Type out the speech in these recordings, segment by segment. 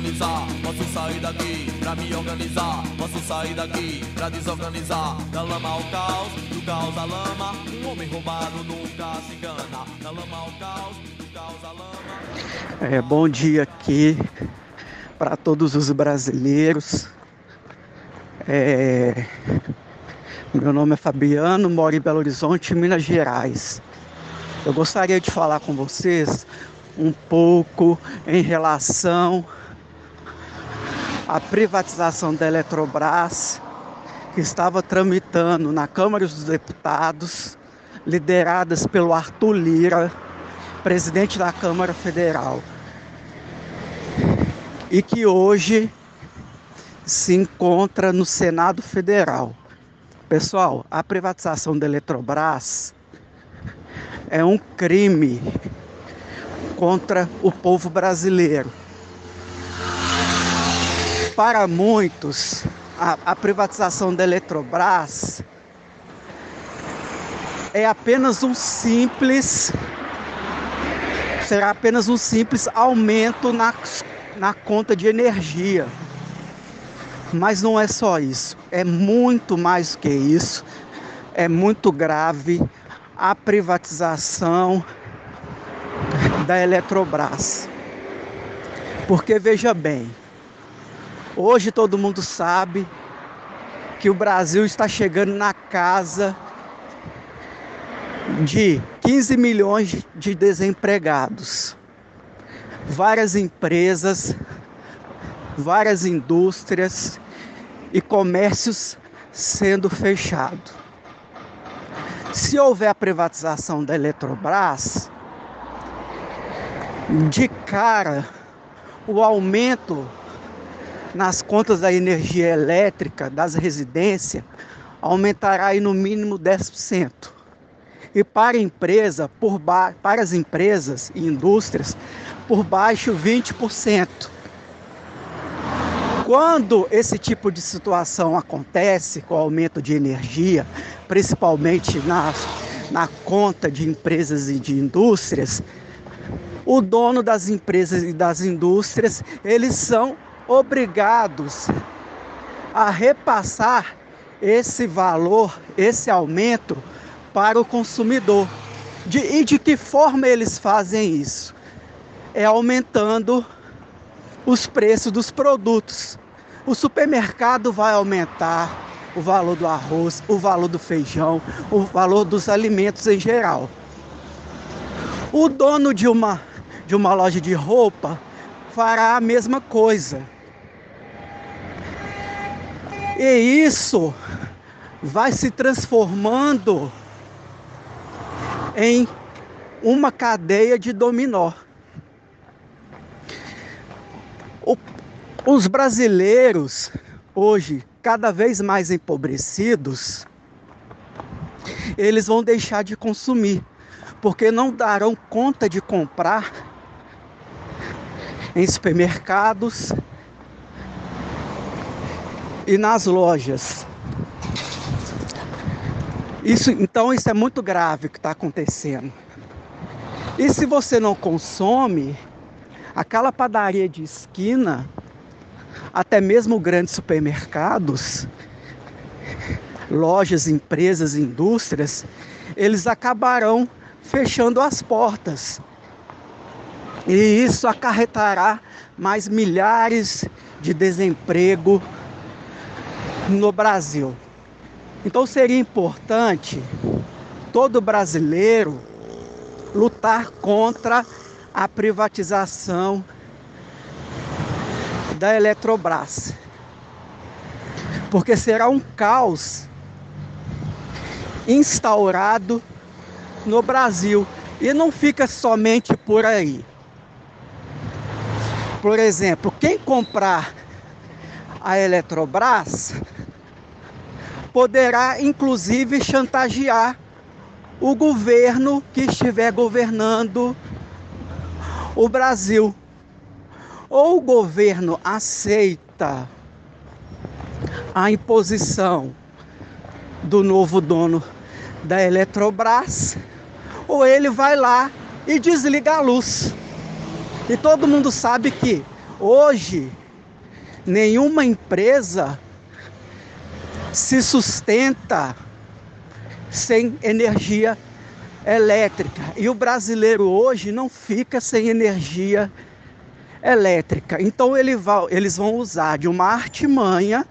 Pra desorganizar. Posso sair daqui pra me organizar. Posso sair daqui pra desorganizar. Da lama ao caos, do caos à lama. Um homem roubado nunca se engana. Da lama ao caos, do caos à lama. É, bom dia aqui para todos os brasileiros. É, meu nome é Fabiano, moro em Belo Horizonte, Minas Gerais. Eu gostaria de falar com vocês um pouco em relação à privatização da Eletrobras, que estava tramitando na Câmara dos Deputados, lideradas pelo Arthur Lira, presidente da Câmara Federal, e que hoje se encontra no Senado Federal. Pessoal, a privatização da Eletrobras é um crime contra o povo brasileiro. Para muitos, a, a privatização da Eletrobras é apenas um simples será apenas um simples aumento na, na conta de energia. Mas não é só isso, é muito mais que isso. É muito grave a privatização da Eletrobras. Porque veja bem, hoje todo mundo sabe que o Brasil está chegando na casa de 15 milhões de desempregados. Várias empresas, várias indústrias e comércios sendo fechados. Se houver a privatização da Eletrobras, de cara o aumento nas contas da energia elétrica das residências aumentará aí no mínimo 10%. E para empresa, por ba... para as empresas e indústrias, por baixo 20%. Quando esse tipo de situação acontece com o aumento de energia, principalmente na, na conta de empresas e de indústrias, o dono das empresas e das indústrias, eles são obrigados a repassar esse valor, esse aumento para o consumidor. De, e de que forma eles fazem isso? É aumentando os preços dos produtos. O supermercado vai aumentar o valor do arroz, o valor do feijão, o valor dos alimentos em geral. O dono de uma, de uma loja de roupa fará a mesma coisa. E isso vai se transformando em uma cadeia de dominó. O, os brasileiros hoje cada vez mais empobrecidos, eles vão deixar de consumir, porque não darão conta de comprar em supermercados e nas lojas. Isso, então isso é muito grave o que está acontecendo. E se você não consome, aquela padaria de esquina até mesmo grandes supermercados, lojas, empresas, indústrias, eles acabarão fechando as portas. E isso acarretará mais milhares de desemprego no Brasil. Então seria importante todo brasileiro lutar contra a privatização da Eletrobras. Porque será um caos instaurado no Brasil e não fica somente por aí. Por exemplo, quem comprar a Eletrobras poderá inclusive chantagear o governo que estiver governando o Brasil. Ou o governo aceita a imposição do novo dono da Eletrobras, ou ele vai lá e desliga a luz. E todo mundo sabe que hoje nenhuma empresa se sustenta sem energia elétrica. E o brasileiro hoje não fica sem energia elétrica. Então ele eles vão usar de uma artimanha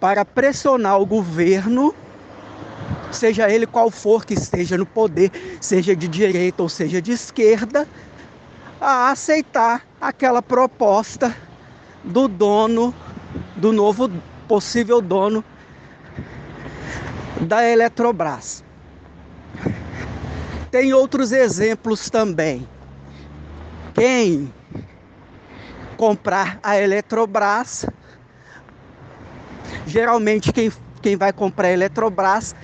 para pressionar o governo, seja ele qual for que esteja no poder, seja de direita ou seja de esquerda, a aceitar aquela proposta do dono, do novo possível dono da Eletrobras. Tem outros exemplos também. Quem comprar a Eletrobras, geralmente quem, quem vai comprar a Eletrobras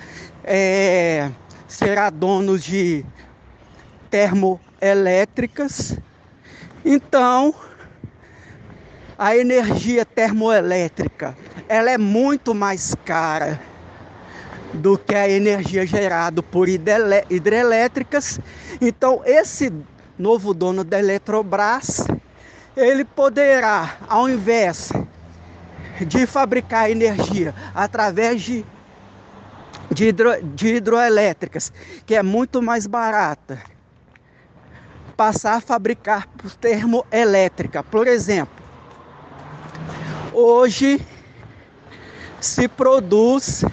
é, será dono de termoelétricas. Então, a energia termoelétrica, ela é muito mais cara do que a energia gerada por hidrelétricas. Então, esse novo dono da Eletrobras, ele poderá, ao invés de fabricar energia através de, de, hidro, de hidroelétricas, que é muito mais barata, passar a fabricar por termoelétrica. Por exemplo, hoje se produz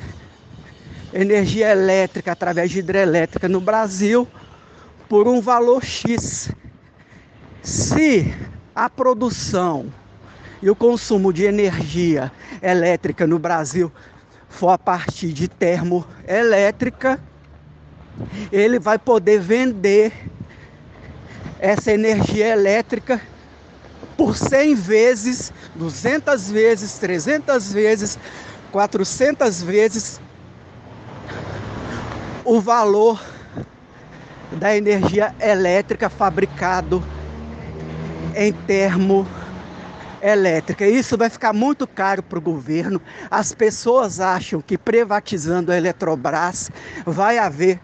energia elétrica através de hidrelétrica no Brasil por um valor X. Se a produção e o consumo de energia elétrica no Brasil for a partir de termoelétrica, ele vai poder vender essa energia elétrica por 100 vezes, 200 vezes, 300 vezes, 400 vezes o valor da energia elétrica fabricado em termo elétrica. Isso vai ficar muito caro para o governo. As pessoas acham que privatizando a Eletrobras vai haver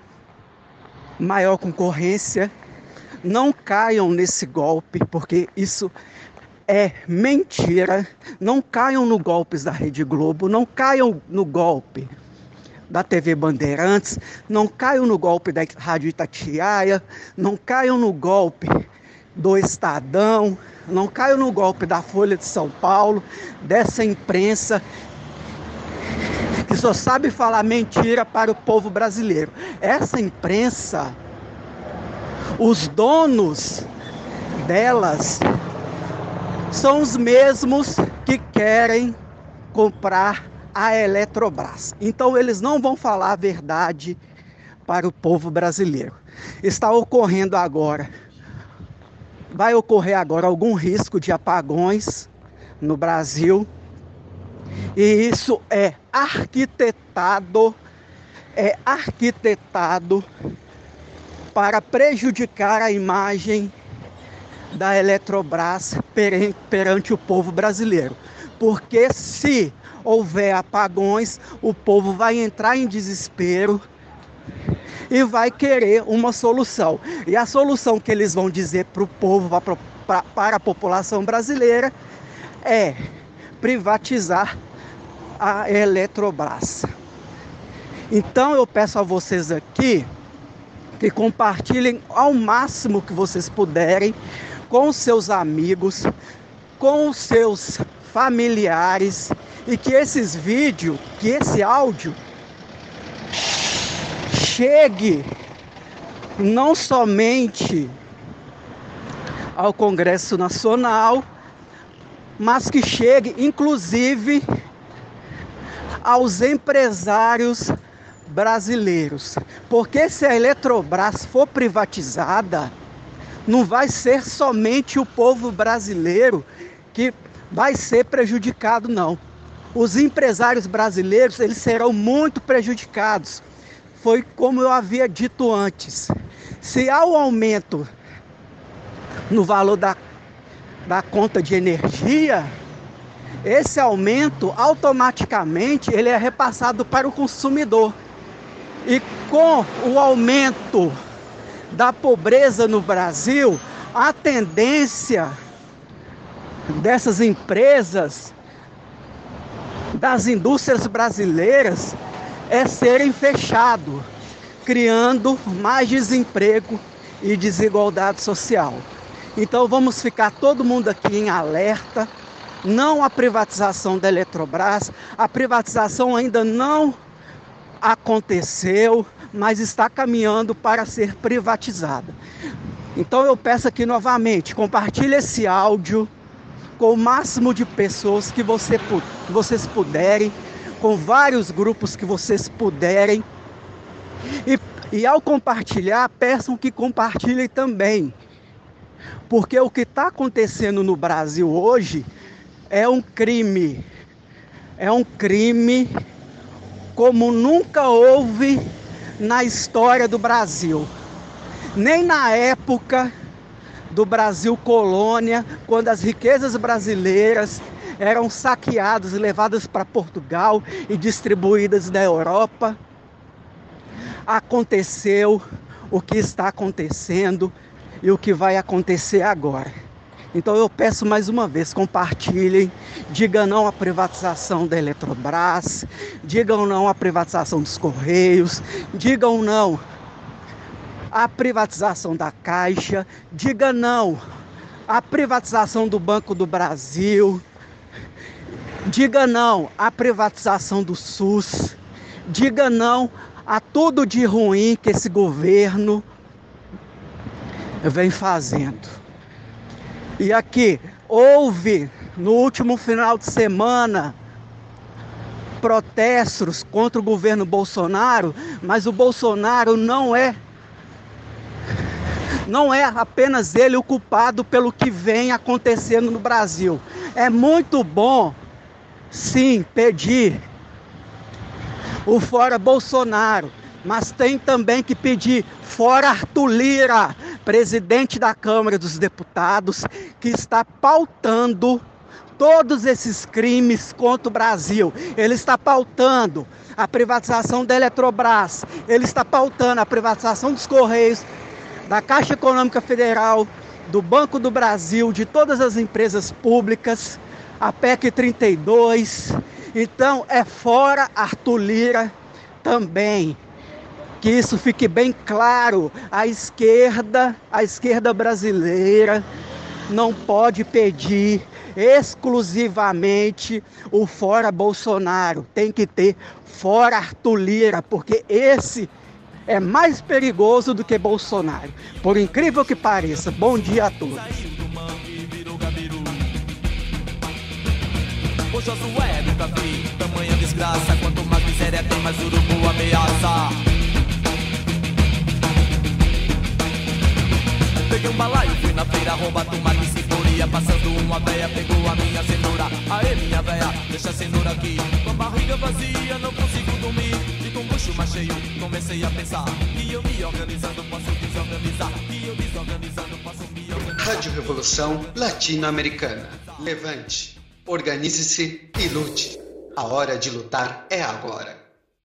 maior concorrência. Não caiam nesse golpe, porque isso é mentira. Não caiam no golpes da Rede Globo, não caiam no golpe da TV Bandeirantes, não caiam no golpe da Rádio Itatiaia, não caiam no golpe do Estadão, não caiam no golpe da Folha de São Paulo, dessa imprensa que só sabe falar mentira para o povo brasileiro. Essa imprensa, os donos delas são os mesmos que querem comprar a Eletrobras. Então eles não vão falar a verdade para o povo brasileiro. Está ocorrendo agora, vai ocorrer agora algum risco de apagões no Brasil. E isso é arquitetado, é arquitetado para prejudicar a imagem da Eletrobras perante o povo brasileiro. Porque se houver apagões, o povo vai entrar em desespero e vai querer uma solução. E a solução que eles vão dizer para o povo, para a população brasileira, é privatizar a Eletrobras. Então eu peço a vocês aqui que compartilhem ao máximo que vocês puderem com seus amigos, com seus familiares e que esses vídeos, que esse áudio chegue não somente ao Congresso Nacional, mas que chegue inclusive aos empresários brasileiros. Porque se a Eletrobras for privatizada, não vai ser somente o povo brasileiro que vai ser prejudicado, não. Os empresários brasileiros, eles serão muito prejudicados. Foi como eu havia dito antes. Se há um aumento no valor da, da conta de energia, esse aumento automaticamente ele é repassado para o consumidor. E com o aumento da pobreza no Brasil, a tendência dessas empresas, das indústrias brasileiras, é serem fechados, criando mais desemprego e desigualdade social. Então vamos ficar todo mundo aqui em alerta. Não a privatização da Eletrobras, a privatização ainda não aconteceu, mas está caminhando para ser privatizada. Então eu peço aqui novamente, compartilhe esse áudio com o máximo de pessoas que você, vocês puderem, com vários grupos que vocês puderem. E, e ao compartilhar, peçam que compartilhem também. Porque o que está acontecendo no Brasil hoje é um crime. É um crime como nunca houve na história do Brasil. Nem na época do Brasil colônia, quando as riquezas brasileiras eram saqueadas e levadas para Portugal e distribuídas na Europa, aconteceu o que está acontecendo e o que vai acontecer agora. Então eu peço mais uma vez, compartilhem, digam não à privatização da Eletrobras, digam não à privatização dos Correios, digam não à privatização da Caixa, diga não à privatização do Banco do Brasil, diga não à privatização do SUS, diga não a tudo de ruim que esse governo vem fazendo. E aqui houve no último final de semana protestos contra o governo Bolsonaro, mas o Bolsonaro não é não é apenas ele o culpado pelo que vem acontecendo no Brasil. É muito bom sim pedir o fora Bolsonaro, mas tem também que pedir fora Arthur Lira, presidente da Câmara dos Deputados, que está pautando todos esses crimes contra o Brasil. Ele está pautando a privatização da Eletrobras, ele está pautando a privatização dos Correios, da Caixa Econômica Federal, do Banco do Brasil, de todas as empresas públicas, a PEC 32. Então é fora Arthur Lira também que isso fique bem claro. A esquerda, a esquerda brasileira não pode pedir exclusivamente o fora Bolsonaro. Tem que ter fora Arthur Lira, porque esse é mais perigoso do que Bolsonaro. Por incrível que pareça. Bom dia a todos. O Josué nunca vi tamanha desgraça. Quanto mais miséria tem, mais urubu ameaça. Peguei um balaio, fui na feira roubar tomate e ceboria Passando uma veia, pegou a minha cenoura. Aê minha veia, deixa a cenoura aqui. Com a barriga vazia, não consigo dormir. E com o bucho mais cheio, comecei a pensar Que eu me organizando posso desorganizar. Que eu desorganizando posso me organizar. Rádio Revolução Latino-Americana. Levante, organize-se e lute. A hora de lutar é agora